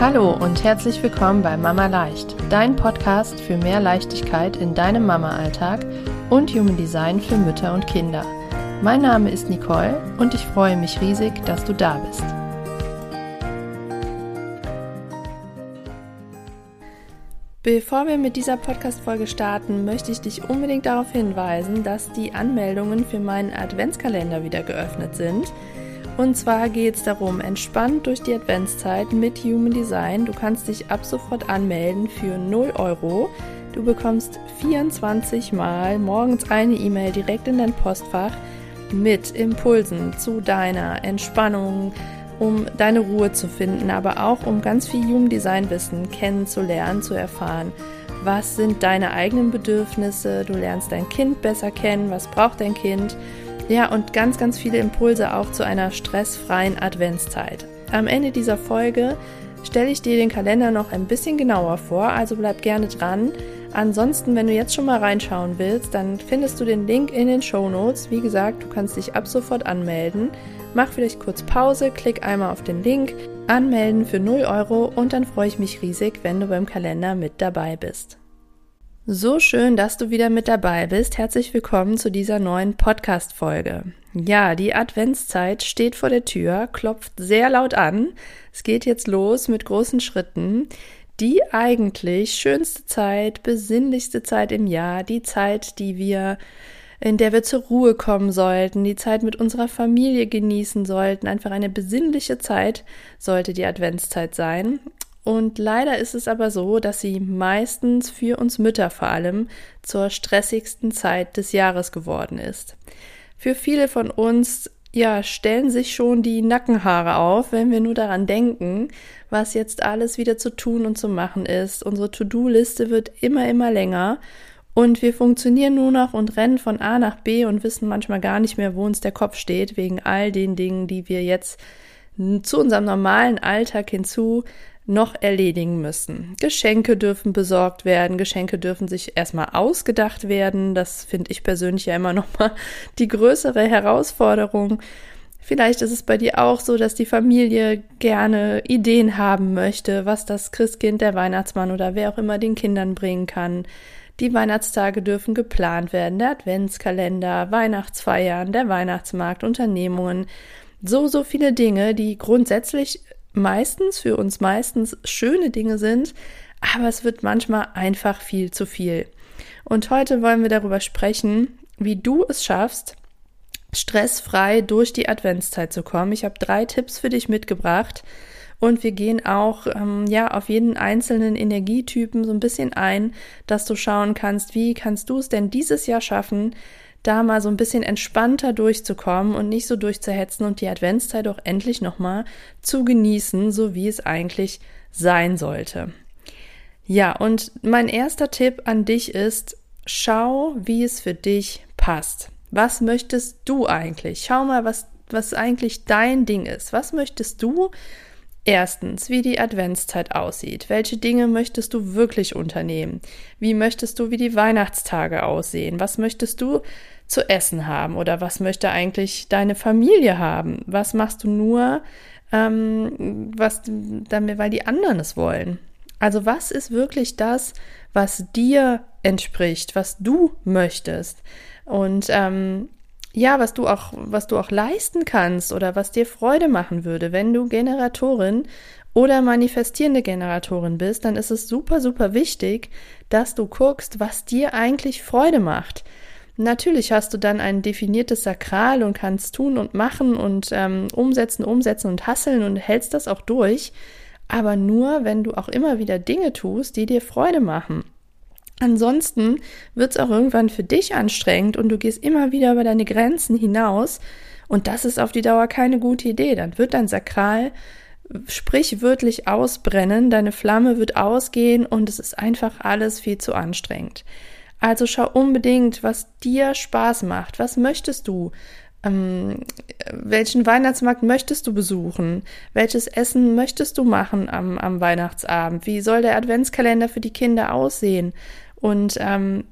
Hallo und herzlich willkommen bei Mama Leicht, dein Podcast für mehr Leichtigkeit in deinem Mama-Alltag und Human Design für Mütter und Kinder. Mein Name ist Nicole und ich freue mich riesig, dass du da bist. Bevor wir mit dieser Podcast-Folge starten, möchte ich dich unbedingt darauf hinweisen, dass die Anmeldungen für meinen Adventskalender wieder geöffnet sind. Und zwar geht es darum, entspannt durch die Adventszeit mit Human Design. Du kannst dich ab sofort anmelden für 0 Euro. Du bekommst 24 Mal morgens eine E-Mail direkt in dein Postfach mit Impulsen zu deiner Entspannung, um deine Ruhe zu finden, aber auch um ganz viel Human Design Wissen kennenzulernen, zu erfahren. Was sind deine eigenen Bedürfnisse? Du lernst dein Kind besser kennen. Was braucht dein Kind? Ja, und ganz, ganz viele Impulse auch zu einer stressfreien Adventszeit. Am Ende dieser Folge stelle ich dir den Kalender noch ein bisschen genauer vor, also bleib gerne dran. Ansonsten, wenn du jetzt schon mal reinschauen willst, dann findest du den Link in den Show Notes. Wie gesagt, du kannst dich ab sofort anmelden. Mach vielleicht kurz Pause, klick einmal auf den Link, anmelden für 0 Euro und dann freue ich mich riesig, wenn du beim Kalender mit dabei bist. So schön, dass du wieder mit dabei bist. Herzlich willkommen zu dieser neuen Podcast-Folge. Ja, die Adventszeit steht vor der Tür, klopft sehr laut an. Es geht jetzt los mit großen Schritten. Die eigentlich schönste Zeit, besinnlichste Zeit im Jahr, die Zeit, die wir in der wir zur Ruhe kommen sollten, die Zeit mit unserer Familie genießen sollten. Einfach eine besinnliche Zeit sollte die Adventszeit sein. Und leider ist es aber so, dass sie meistens für uns Mütter vor allem zur stressigsten Zeit des Jahres geworden ist. Für viele von uns ja, stellen sich schon die Nackenhaare auf, wenn wir nur daran denken, was jetzt alles wieder zu tun und zu machen ist. Unsere To-Do-Liste wird immer, immer länger und wir funktionieren nur noch und rennen von A nach B und wissen manchmal gar nicht mehr, wo uns der Kopf steht, wegen all den Dingen, die wir jetzt zu unserem normalen Alltag hinzu noch erledigen müssen. Geschenke dürfen besorgt werden, Geschenke dürfen sich erstmal ausgedacht werden. Das finde ich persönlich ja immer noch mal die größere Herausforderung. Vielleicht ist es bei dir auch so, dass die Familie gerne Ideen haben möchte, was das Christkind, der Weihnachtsmann oder wer auch immer den Kindern bringen kann. Die Weihnachtstage dürfen geplant werden, der Adventskalender, Weihnachtsfeiern, der Weihnachtsmarkt, Unternehmungen. So, so viele Dinge, die grundsätzlich meistens, für uns meistens schöne Dinge sind, aber es wird manchmal einfach viel zu viel. Und heute wollen wir darüber sprechen, wie du es schaffst, stressfrei durch die Adventszeit zu kommen. Ich habe drei Tipps für dich mitgebracht und wir gehen auch ähm, ja auf jeden einzelnen Energietypen so ein bisschen ein, dass du schauen kannst, wie kannst du es denn dieses Jahr schaffen, da mal so ein bisschen entspannter durchzukommen und nicht so durchzuhetzen und die Adventszeit auch endlich nochmal zu genießen, so wie es eigentlich sein sollte. Ja, und mein erster Tipp an dich ist, schau, wie es für dich passt. Was möchtest du eigentlich? Schau mal, was, was eigentlich dein Ding ist. Was möchtest du? Erstens, wie die Adventszeit aussieht. Welche Dinge möchtest du wirklich unternehmen? Wie möchtest du, wie die Weihnachtstage aussehen? Was möchtest du zu essen haben oder was möchte eigentlich deine Familie haben? Was machst du nur, ähm, was damit, weil die anderen es wollen? Also was ist wirklich das, was dir entspricht, was du möchtest? Und ähm, ja, was du auch, was du auch leisten kannst oder was dir Freude machen würde, wenn du Generatorin oder manifestierende Generatorin bist, dann ist es super, super wichtig, dass du guckst, was dir eigentlich Freude macht. Natürlich hast du dann ein definiertes Sakral und kannst tun und machen und ähm, umsetzen, umsetzen und hasseln und hältst das auch durch, aber nur, wenn du auch immer wieder Dinge tust, die dir Freude machen. Ansonsten wird es auch irgendwann für dich anstrengend und du gehst immer wieder über deine Grenzen hinaus und das ist auf die Dauer keine gute Idee. Dann wird dein Sakral sprichwörtlich ausbrennen, deine Flamme wird ausgehen und es ist einfach alles viel zu anstrengend. Also schau unbedingt, was dir Spaß macht. Was möchtest du? Ähm, welchen Weihnachtsmarkt möchtest du besuchen? Welches Essen möchtest du machen am, am Weihnachtsabend? Wie soll der Adventskalender für die Kinder aussehen? Und ähm,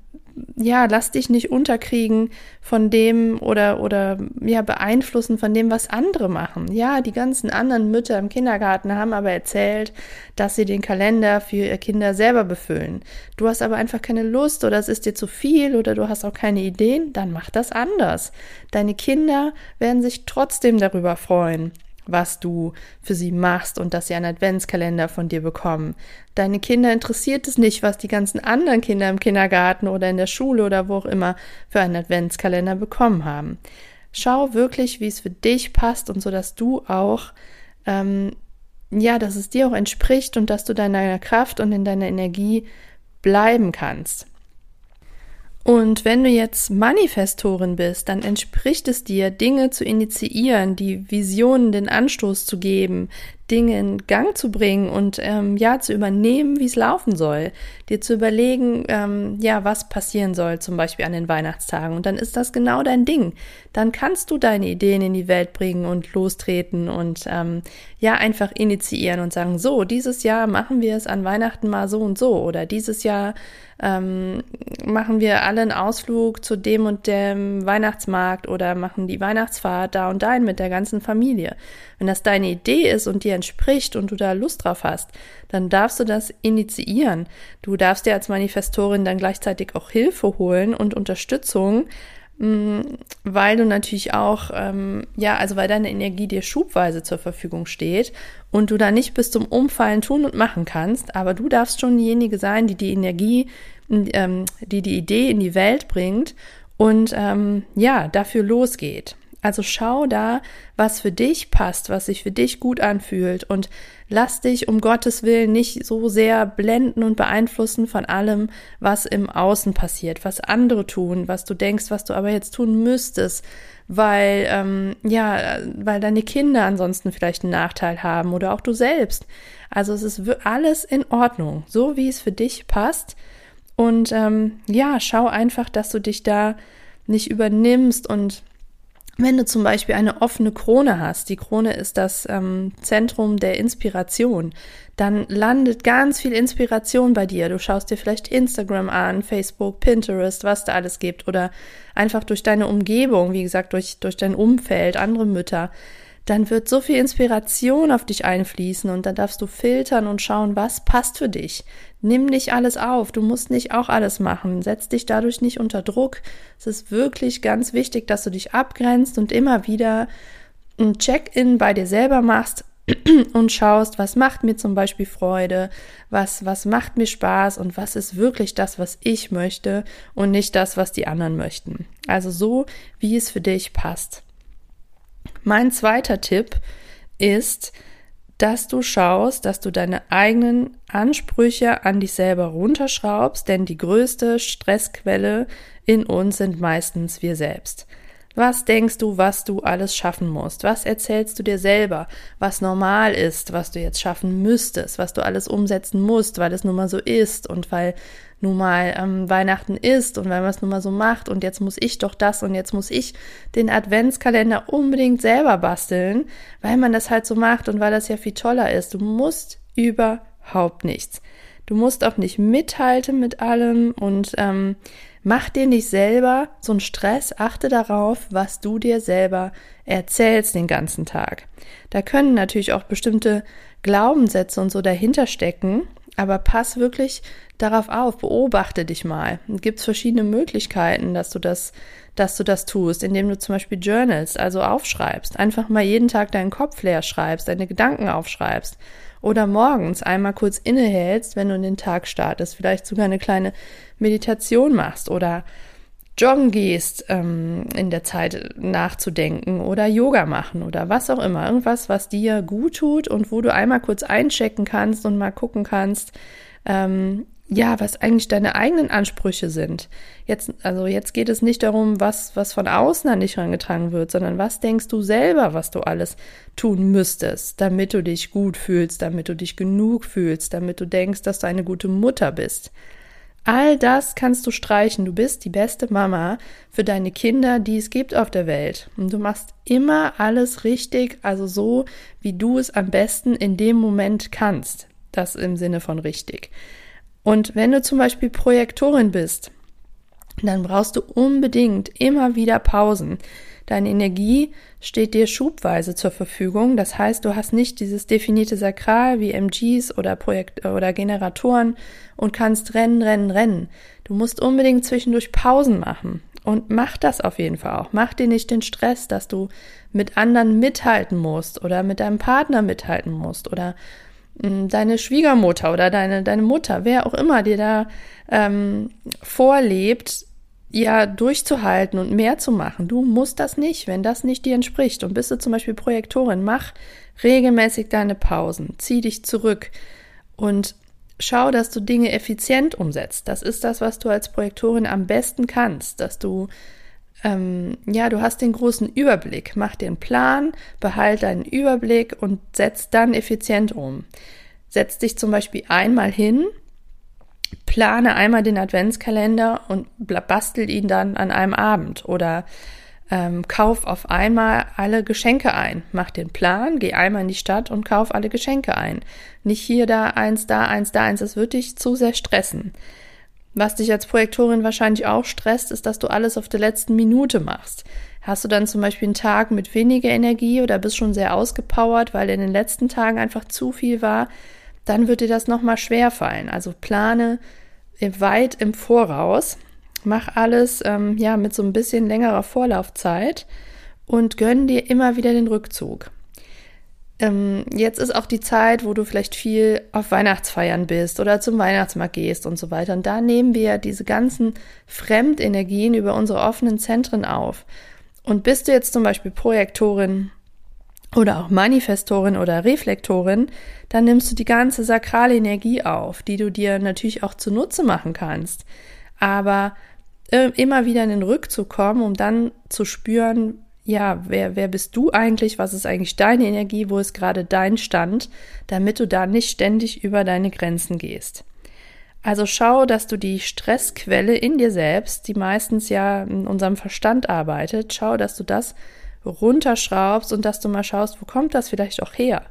ja, lass dich nicht unterkriegen von dem oder, oder, ja, beeinflussen von dem, was andere machen. Ja, die ganzen anderen Mütter im Kindergarten haben aber erzählt, dass sie den Kalender für ihre Kinder selber befüllen. Du hast aber einfach keine Lust oder es ist dir zu viel oder du hast auch keine Ideen, dann mach das anders. Deine Kinder werden sich trotzdem darüber freuen was du für sie machst und dass sie einen Adventskalender von dir bekommen. Deine Kinder interessiert es nicht, was die ganzen anderen Kinder im Kindergarten oder in der Schule oder wo auch immer für einen Adventskalender bekommen haben. Schau wirklich, wie es für dich passt und so, dass du auch, ähm, ja, dass es dir auch entspricht und dass du deiner Kraft und in deiner Energie bleiben kannst. Und wenn du jetzt Manifestorin bist, dann entspricht es dir, Dinge zu initiieren, die Visionen den Anstoß zu geben, Dinge in Gang zu bringen und ähm, ja zu übernehmen, wie es laufen soll, dir zu überlegen, ähm, ja was passieren soll, zum Beispiel an den Weihnachtstagen. Und dann ist das genau dein Ding. Dann kannst du deine Ideen in die Welt bringen und lostreten und ähm, ja einfach initiieren und sagen, so dieses Jahr machen wir es an Weihnachten mal so und so oder dieses Jahr ähm, machen wir alle einen Ausflug zu dem und dem Weihnachtsmarkt oder machen die Weihnachtsfahrt da und dahin mit der ganzen Familie. Wenn das deine Idee ist und dir entspricht und du da Lust drauf hast, dann darfst du das initiieren. Du darfst dir als Manifestorin dann gleichzeitig auch Hilfe holen und Unterstützung, mm, weil du natürlich auch, ähm, ja, also weil deine Energie dir schubweise zur Verfügung steht und du da nicht bis zum Umfallen tun und machen kannst, aber du darfst schon diejenige sein, die die Energie, ähm, die die Idee in die Welt bringt und ähm, ja, dafür losgeht. Also schau da, was für dich passt, was sich für dich gut anfühlt und lass dich um Gottes Willen nicht so sehr blenden und beeinflussen von allem, was im Außen passiert, was andere tun, was du denkst, was du aber jetzt tun müsstest, weil ähm, ja, weil deine Kinder ansonsten vielleicht einen Nachteil haben oder auch du selbst. Also es ist alles in Ordnung, so wie es für dich passt. Und ähm, ja, schau einfach, dass du dich da nicht übernimmst und wenn du zum Beispiel eine offene Krone hast, die Krone ist das ähm, Zentrum der Inspiration, dann landet ganz viel Inspiration bei dir. Du schaust dir vielleicht Instagram an, Facebook, Pinterest, was da alles gibt oder einfach durch deine Umgebung, wie gesagt, durch, durch dein Umfeld, andere Mütter dann wird so viel Inspiration auf dich einfließen und dann darfst du filtern und schauen, was passt für dich. Nimm nicht alles auf, du musst nicht auch alles machen, setz dich dadurch nicht unter Druck. Es ist wirklich ganz wichtig, dass du dich abgrenzt und immer wieder ein Check-in bei dir selber machst und schaust, was macht mir zum Beispiel Freude, was, was macht mir Spaß und was ist wirklich das, was ich möchte und nicht das, was die anderen möchten. Also so, wie es für dich passt. Mein zweiter Tipp ist, dass du schaust, dass du deine eigenen Ansprüche an dich selber runterschraubst, denn die größte Stressquelle in uns sind meistens wir selbst. Was denkst du, was du alles schaffen musst? Was erzählst du dir selber, was normal ist, was du jetzt schaffen müsstest, was du alles umsetzen musst, weil es nun mal so ist und weil nun mal ähm, Weihnachten ist und weil man es nun mal so macht und jetzt muss ich doch das und jetzt muss ich den Adventskalender unbedingt selber basteln, weil man das halt so macht und weil das ja viel toller ist. Du musst überhaupt nichts. Du musst auch nicht mithalten mit allem und ähm, Mach dir nicht selber so einen Stress, achte darauf, was du dir selber erzählst den ganzen Tag. Da können natürlich auch bestimmte Glaubenssätze und so dahinter stecken, aber pass wirklich darauf auf, beobachte dich mal. Es gibt verschiedene Möglichkeiten, dass du das, dass du das tust, indem du zum Beispiel journalst, also aufschreibst, einfach mal jeden Tag deinen Kopf leer schreibst, deine Gedanken aufschreibst oder morgens einmal kurz innehältst, wenn du in den Tag startest, vielleicht sogar eine kleine Meditation machst oder joggen gehst, ähm, in der Zeit nachzudenken oder Yoga machen oder was auch immer. Irgendwas, was dir gut tut und wo du einmal kurz einchecken kannst und mal gucken kannst, ähm, ja, was eigentlich deine eigenen Ansprüche sind. Jetzt, also jetzt geht es nicht darum, was, was von außen an dich herangetragen wird, sondern was denkst du selber, was du alles tun müsstest, damit du dich gut fühlst, damit du dich genug fühlst, damit du denkst, dass du eine gute Mutter bist. All das kannst du streichen. Du bist die beste Mama für deine Kinder, die es gibt auf der Welt. Und du machst immer alles richtig, also so, wie du es am besten in dem Moment kannst. Das im Sinne von richtig. Und wenn du zum Beispiel Projektorin bist, dann brauchst du unbedingt immer wieder Pausen. Deine Energie steht dir schubweise zur Verfügung. Das heißt, du hast nicht dieses definierte Sakral wie MGs oder Projekt oder Generatoren und kannst rennen, rennen, rennen. Du musst unbedingt zwischendurch Pausen machen. Und mach das auf jeden Fall auch. Mach dir nicht den Stress, dass du mit anderen mithalten musst oder mit deinem Partner mithalten musst oder deine Schwiegermutter oder deine, deine Mutter, wer auch immer dir da ähm, vorlebt, ja durchzuhalten und mehr zu machen. Du musst das nicht, wenn das nicht dir entspricht. Und bist du zum Beispiel Projektorin, mach regelmäßig deine Pausen, zieh dich zurück und schau, dass du Dinge effizient umsetzt. Das ist das, was du als Projektorin am besten kannst, dass du ähm, ja, du hast den großen Überblick. Mach den Plan, behalt deinen Überblick und setz dann effizient um. Setz dich zum Beispiel einmal hin, plane einmal den Adventskalender und bastel ihn dann an einem Abend oder ähm, kauf auf einmal alle Geschenke ein. Mach den Plan, geh einmal in die Stadt und kauf alle Geschenke ein. Nicht hier, da, eins, da, eins, da, eins. Das wird dich zu sehr stressen. Was dich als Projektorin wahrscheinlich auch stresst, ist, dass du alles auf der letzten Minute machst. Hast du dann zum Beispiel einen Tag mit weniger Energie oder bist schon sehr ausgepowert, weil in den letzten Tagen einfach zu viel war, dann wird dir das nochmal schwer fallen. Also plane weit im Voraus, mach alles ähm, ja mit so ein bisschen längerer Vorlaufzeit und gönn dir immer wieder den Rückzug. Ähm, jetzt ist auch die Zeit, wo du vielleicht viel auf Weihnachtsfeiern bist oder zum Weihnachtsmarkt gehst und so weiter. Und da nehmen wir diese ganzen Fremdenergien über unsere offenen Zentren auf. Und bist du jetzt zum Beispiel Projektorin oder auch Manifestorin oder Reflektorin, dann nimmst du die ganze sakrale Energie auf, die du dir natürlich auch zunutze machen kannst. Aber äh, immer wieder in den Rückzug kommen, um dann zu spüren, ja, wer, wer bist du eigentlich? Was ist eigentlich deine Energie? Wo ist gerade dein Stand? Damit du da nicht ständig über deine Grenzen gehst. Also schau, dass du die Stressquelle in dir selbst, die meistens ja in unserem Verstand arbeitet, schau, dass du das runterschraubst und dass du mal schaust, wo kommt das vielleicht auch her?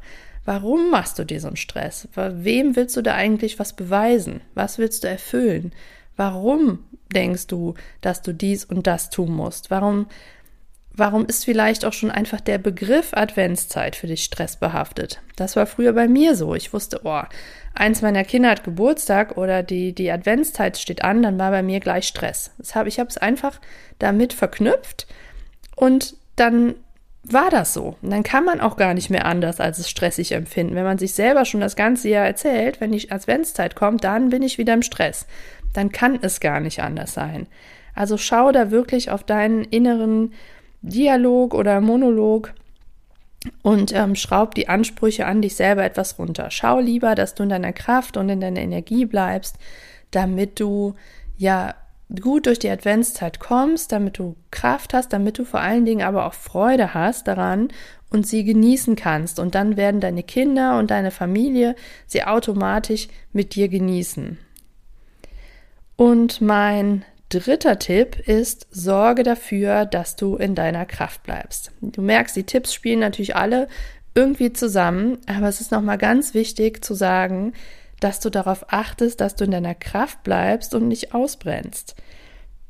Warum machst du dir so einen Stress? Wem willst du da eigentlich was beweisen? Was willst du erfüllen? Warum denkst du, dass du dies und das tun musst? Warum Warum ist vielleicht auch schon einfach der Begriff Adventszeit für dich stressbehaftet? Das war früher bei mir so. Ich wusste, oh, eins meiner Kinder hat Geburtstag oder die, die Adventszeit steht an, dann war bei mir gleich Stress. Das hab, ich habe es einfach damit verknüpft und dann war das so. Und dann kann man auch gar nicht mehr anders als es stressig empfinden. Wenn man sich selber schon das ganze Jahr erzählt, wenn die Adventszeit kommt, dann bin ich wieder im Stress. Dann kann es gar nicht anders sein. Also schau da wirklich auf deinen inneren Dialog oder Monolog und ähm, schraub die Ansprüche an dich selber etwas runter. Schau lieber, dass du in deiner Kraft und in deiner Energie bleibst, damit du ja gut durch die Adventszeit kommst, damit du Kraft hast, damit du vor allen Dingen aber auch Freude hast daran und sie genießen kannst. Und dann werden deine Kinder und deine Familie sie automatisch mit dir genießen. Und mein dritter Tipp ist, sorge dafür, dass du in deiner Kraft bleibst. Du merkst, die Tipps spielen natürlich alle irgendwie zusammen, aber es ist nochmal ganz wichtig zu sagen, dass du darauf achtest, dass du in deiner Kraft bleibst und nicht ausbrennst.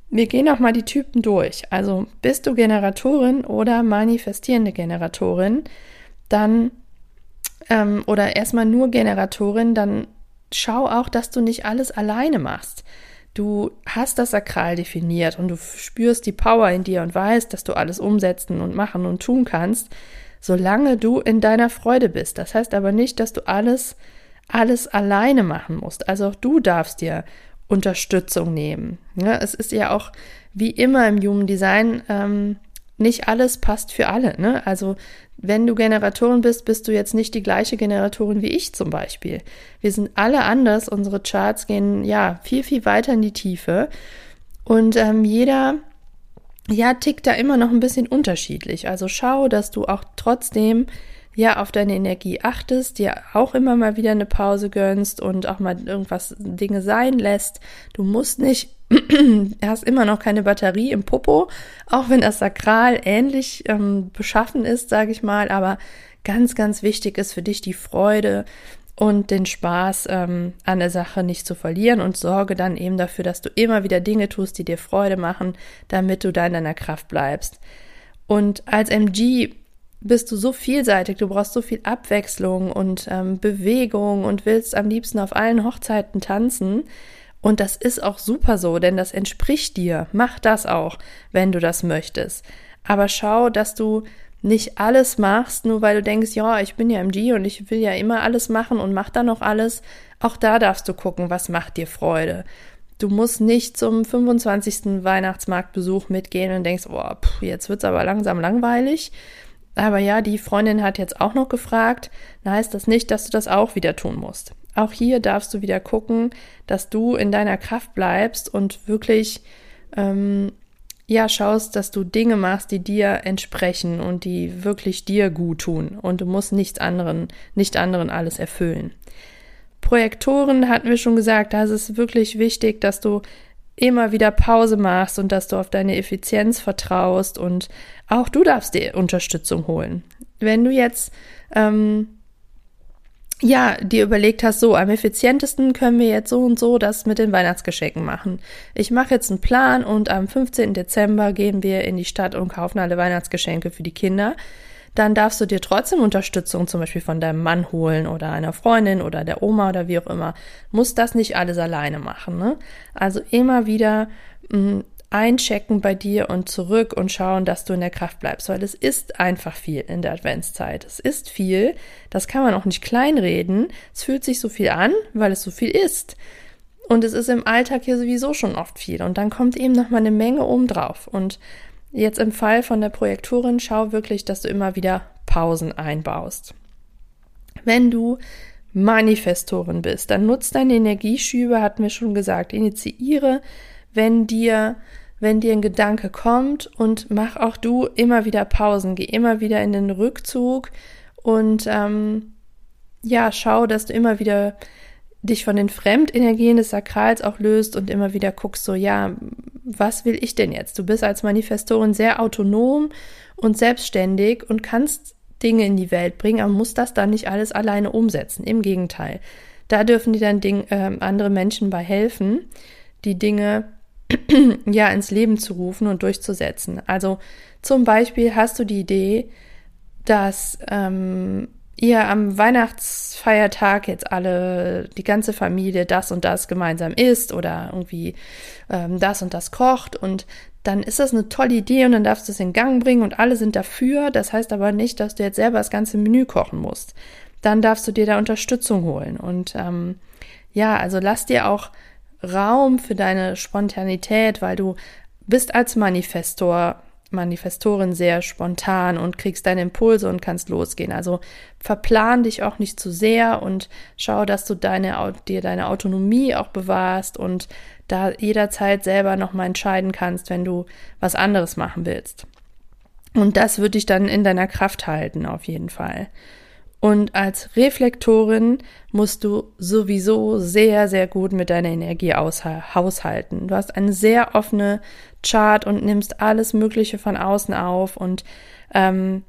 Wir gehen auch mal die Typen durch. Also bist du Generatorin oder manifestierende Generatorin, dann ähm, oder erstmal nur Generatorin, dann schau auch, dass du nicht alles alleine machst. Du hast das Sakral definiert und du spürst die Power in dir und weißt, dass du alles umsetzen und machen und tun kannst, solange du in deiner Freude bist. Das heißt aber nicht, dass du alles, alles alleine machen musst. Also auch du darfst dir Unterstützung nehmen. Ja, es ist ja auch wie immer im Human Design, ähm, nicht alles passt für alle. Ne? Also wenn du Generatorin bist, bist du jetzt nicht die gleiche Generatorin wie ich zum Beispiel. Wir sind alle anders. Unsere Charts gehen ja viel, viel weiter in die Tiefe. Und ähm, jeder, ja, tickt da immer noch ein bisschen unterschiedlich. Also schau, dass du auch trotzdem ja auf deine Energie achtest, dir auch immer mal wieder eine Pause gönnst und auch mal irgendwas Dinge sein lässt. Du musst nicht hast immer noch keine Batterie im Popo, auch wenn das Sakral ähnlich ähm, beschaffen ist, sage ich mal, aber ganz, ganz wichtig ist für dich die Freude und den Spaß ähm, an der Sache nicht zu verlieren und sorge dann eben dafür, dass du immer wieder Dinge tust, die dir Freude machen, damit du da in deiner Kraft bleibst. Und als MG bist du so vielseitig, du brauchst so viel Abwechslung und ähm, Bewegung und willst am liebsten auf allen Hochzeiten tanzen. Und das ist auch super so, denn das entspricht dir. Mach das auch, wenn du das möchtest. Aber schau, dass du nicht alles machst, nur weil du denkst, ja, ich bin ja MG und ich will ja immer alles machen und mach dann noch alles. Auch da darfst du gucken, was macht dir Freude. Du musst nicht zum 25. Weihnachtsmarktbesuch mitgehen und denkst, oh, pff, jetzt wird's aber langsam langweilig. Aber ja, die Freundin hat jetzt auch noch gefragt, dann heißt das nicht, dass du das auch wieder tun musst. Auch hier darfst du wieder gucken, dass du in deiner Kraft bleibst und wirklich ähm, ja schaust, dass du Dinge machst, die dir entsprechen und die wirklich dir gut tun. Und du musst nichts anderen, nicht anderen alles erfüllen. Projektoren hatten wir schon gesagt, da ist es wirklich wichtig, dass du immer wieder Pause machst und dass du auf deine Effizienz vertraust und auch du darfst dir Unterstützung holen. Wenn du jetzt ähm, ja, dir überlegt hast, so am effizientesten können wir jetzt so und so das mit den Weihnachtsgeschenken machen. Ich mache jetzt einen Plan und am 15. Dezember gehen wir in die Stadt und kaufen alle Weihnachtsgeschenke für die Kinder. Dann darfst du dir trotzdem Unterstützung zum Beispiel von deinem Mann holen oder einer Freundin oder der Oma oder wie auch immer. Muss das nicht alles alleine machen. Ne? Also immer wieder mh, mm, einchecken bei dir und zurück und schauen, dass du in der Kraft bleibst, weil es ist einfach viel in der Adventszeit. Es ist viel, das kann man auch nicht kleinreden. Es fühlt sich so viel an, weil es so viel ist. Und es ist im Alltag hier sowieso schon oft viel. Und dann kommt eben noch mal eine Menge obendrauf. Und jetzt im Fall von der Projektorin, schau wirklich, dass du immer wieder Pausen einbaust. Wenn du Manifestorin bist, dann nutzt deine Energieschübe, hatten wir schon gesagt, initiiere, wenn dir wenn dir ein Gedanke kommt und mach auch du immer wieder Pausen, geh immer wieder in den Rückzug und ähm, ja, schau, dass du immer wieder dich von den Fremdenergien des Sakrals auch löst und immer wieder guckst, so, ja, was will ich denn jetzt? Du bist als Manifestorin sehr autonom und selbstständig und kannst Dinge in die Welt bringen, aber musst das dann nicht alles alleine umsetzen. Im Gegenteil. Da dürfen dir dann Ding, äh, andere Menschen bei helfen, die Dinge ja ins Leben zu rufen und durchzusetzen. Also zum Beispiel hast du die Idee, dass ähm, ihr am Weihnachtsfeiertag jetzt alle, die ganze Familie das und das gemeinsam isst oder irgendwie ähm, das und das kocht und dann ist das eine tolle Idee und dann darfst du es in Gang bringen und alle sind dafür. Das heißt aber nicht, dass du jetzt selber das ganze Menü kochen musst. Dann darfst du dir da Unterstützung holen und ähm, ja, also lass dir auch Raum für deine Spontanität, weil du bist als Manifestor, Manifestorin sehr spontan und kriegst deine Impulse und kannst losgehen. Also verplan dich auch nicht zu sehr und schau, dass du deine, dir deine Autonomie auch bewahrst und da jederzeit selber nochmal entscheiden kannst, wenn du was anderes machen willst. Und das wird dich dann in deiner Kraft halten, auf jeden Fall. Und als Reflektorin musst du sowieso sehr, sehr gut mit deiner Energie haushalten. Du hast eine sehr offene Chart und nimmst alles Mögliche von außen auf und ähm,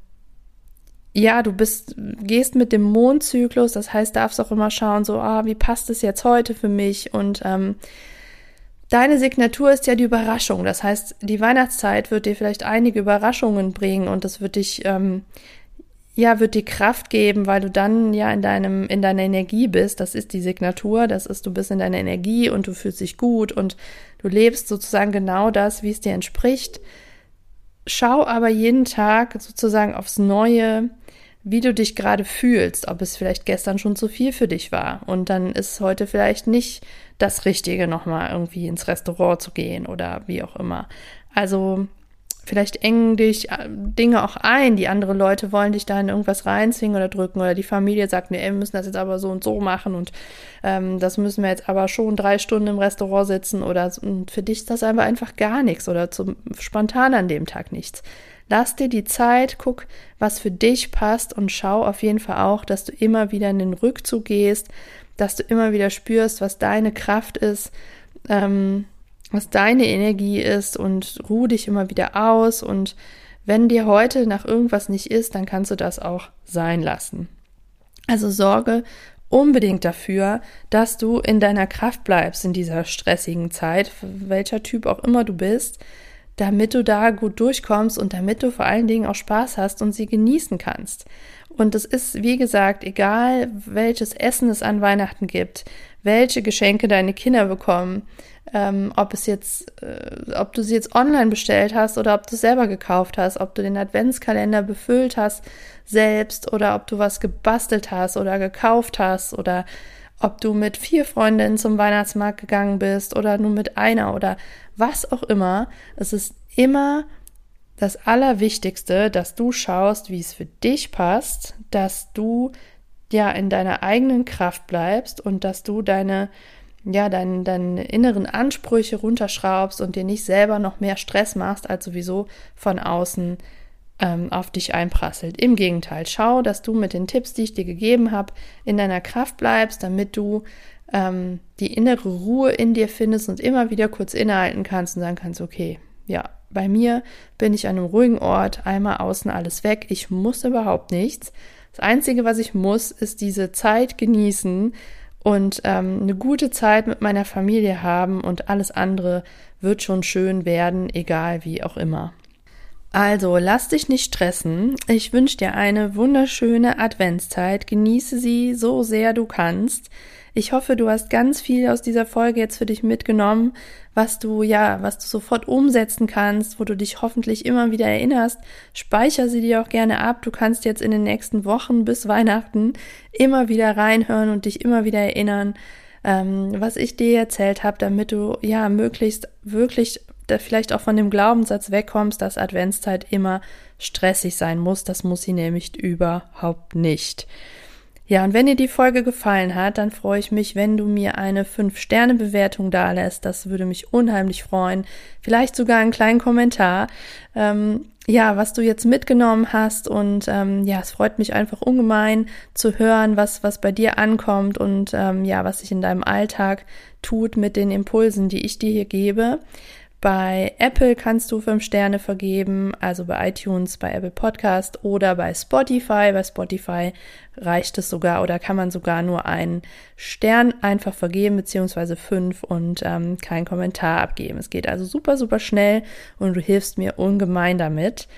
ja, du bist, gehst mit dem Mondzyklus, das heißt, darfst auch immer schauen, so, ah, wie passt es jetzt heute für mich? Und ähm, deine Signatur ist ja die Überraschung. Das heißt, die Weihnachtszeit wird dir vielleicht einige Überraschungen bringen und das wird dich ähm, ja, wird dir Kraft geben, weil du dann ja in deinem, in deiner Energie bist. Das ist die Signatur. Das ist, du bist in deiner Energie und du fühlst dich gut und du lebst sozusagen genau das, wie es dir entspricht. Schau aber jeden Tag sozusagen aufs Neue, wie du dich gerade fühlst, ob es vielleicht gestern schon zu viel für dich war. Und dann ist heute vielleicht nicht das Richtige, nochmal irgendwie ins Restaurant zu gehen oder wie auch immer. Also vielleicht engen dich äh, Dinge auch ein, die andere Leute wollen dich da in irgendwas reinzwingen oder drücken oder die Familie sagt, nee, wir müssen das jetzt aber so und so machen und ähm, das müssen wir jetzt aber schon drei Stunden im Restaurant sitzen oder und für dich ist das aber einfach gar nichts oder zum spontan an dem Tag nichts. Lass dir die Zeit, guck, was für dich passt und schau auf jeden Fall auch, dass du immer wieder in den Rückzug gehst, dass du immer wieder spürst, was deine Kraft ist, ähm, was deine Energie ist und ruh dich immer wieder aus und wenn dir heute nach irgendwas nicht ist, dann kannst du das auch sein lassen. Also sorge unbedingt dafür, dass du in deiner Kraft bleibst in dieser stressigen Zeit, welcher Typ auch immer du bist, damit du da gut durchkommst und damit du vor allen Dingen auch Spaß hast und sie genießen kannst. Und es ist, wie gesagt, egal, welches Essen es an Weihnachten gibt, welche Geschenke deine Kinder bekommen, ähm, ob es jetzt, äh, ob du sie jetzt online bestellt hast oder ob du selber gekauft hast, ob du den Adventskalender befüllt hast selbst oder ob du was gebastelt hast oder gekauft hast oder ob du mit vier Freundinnen zum Weihnachtsmarkt gegangen bist oder nur mit einer oder was auch immer. Es ist immer das Allerwichtigste, dass du schaust, wie es für dich passt, dass du ja in deiner eigenen Kraft bleibst und dass du deine ja, deine, deine inneren Ansprüche runterschraubst und dir nicht selber noch mehr Stress machst, als sowieso von außen ähm, auf dich einprasselt. Im Gegenteil, schau, dass du mit den Tipps, die ich dir gegeben habe, in deiner Kraft bleibst, damit du ähm, die innere Ruhe in dir findest und immer wieder kurz innehalten kannst und sagen kannst, okay, ja, bei mir bin ich an einem ruhigen Ort, einmal außen alles weg, ich muss überhaupt nichts. Das Einzige, was ich muss, ist diese Zeit genießen, und ähm, eine gute Zeit mit meiner Familie haben und alles andere wird schon schön werden, egal wie auch immer. Also, lass dich nicht stressen. Ich wünsche dir eine wunderschöne Adventszeit. Genieße sie so sehr du kannst. Ich hoffe, du hast ganz viel aus dieser Folge jetzt für dich mitgenommen, was du ja, was du sofort umsetzen kannst, wo du dich hoffentlich immer wieder erinnerst. Speicher sie dir auch gerne ab. Du kannst jetzt in den nächsten Wochen bis Weihnachten immer wieder reinhören und dich immer wieder erinnern, ähm, was ich dir erzählt habe, damit du ja möglichst wirklich da vielleicht auch von dem Glaubenssatz wegkommst, dass Adventszeit immer stressig sein muss. Das muss sie nämlich überhaupt nicht. Ja, und wenn dir die Folge gefallen hat, dann freue ich mich, wenn du mir eine 5-Sterne-Bewertung dalässt. Das würde mich unheimlich freuen. Vielleicht sogar einen kleinen Kommentar. Ähm, ja, was du jetzt mitgenommen hast und ähm, ja, es freut mich einfach ungemein zu hören, was was bei dir ankommt und ähm, ja, was sich in deinem Alltag tut mit den Impulsen, die ich dir hier gebe. Bei Apple kannst du fünf Sterne vergeben, also bei iTunes, bei Apple Podcast oder bei Spotify. Bei Spotify reicht es sogar oder kann man sogar nur einen Stern einfach vergeben, beziehungsweise fünf und ähm, keinen Kommentar abgeben. Es geht also super, super schnell und du hilfst mir ungemein damit.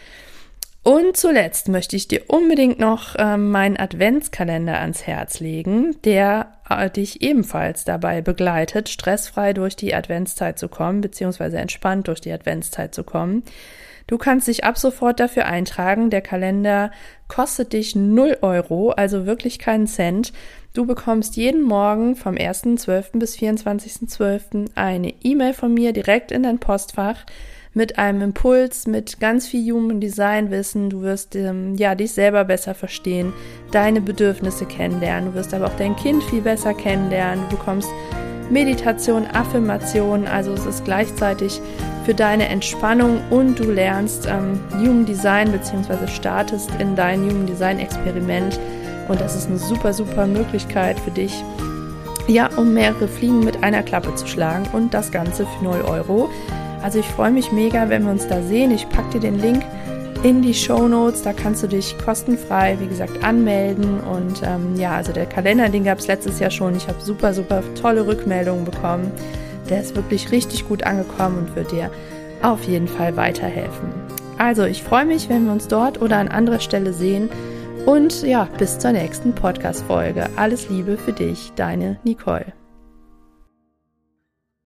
Und zuletzt möchte ich dir unbedingt noch äh, meinen Adventskalender ans Herz legen, der äh, dich ebenfalls dabei begleitet, stressfrei durch die Adventszeit zu kommen, beziehungsweise entspannt durch die Adventszeit zu kommen. Du kannst dich ab sofort dafür eintragen. Der Kalender kostet dich 0 Euro, also wirklich keinen Cent. Du bekommst jeden Morgen vom 1.12. bis 24.12. eine E-Mail von mir direkt in dein Postfach mit einem Impuls, mit ganz viel Human Design Wissen. Du wirst ähm, ja dich selber besser verstehen, deine Bedürfnisse kennenlernen. Du wirst aber auch dein Kind viel besser kennenlernen. Du bekommst Meditation, Affirmation, also es ist gleichzeitig für deine Entspannung und du lernst ähm, Human Design bzw. startest in dein Human Design Experiment und das ist eine super, super Möglichkeit für dich, ja, um mehrere Fliegen mit einer Klappe zu schlagen und das Ganze für 0 Euro. Also ich freue mich mega, wenn wir uns da sehen. Ich packe dir den Link in die Show Notes. Da kannst du dich kostenfrei, wie gesagt, anmelden. Und ähm, ja, also der Kalender, den gab es letztes Jahr schon. Ich habe super, super tolle Rückmeldungen bekommen. Der ist wirklich richtig gut angekommen und wird dir auf jeden Fall weiterhelfen. Also, ich freue mich, wenn wir uns dort oder an anderer Stelle sehen. Und ja, bis zur nächsten Podcast-Folge. Alles Liebe für dich, deine Nicole.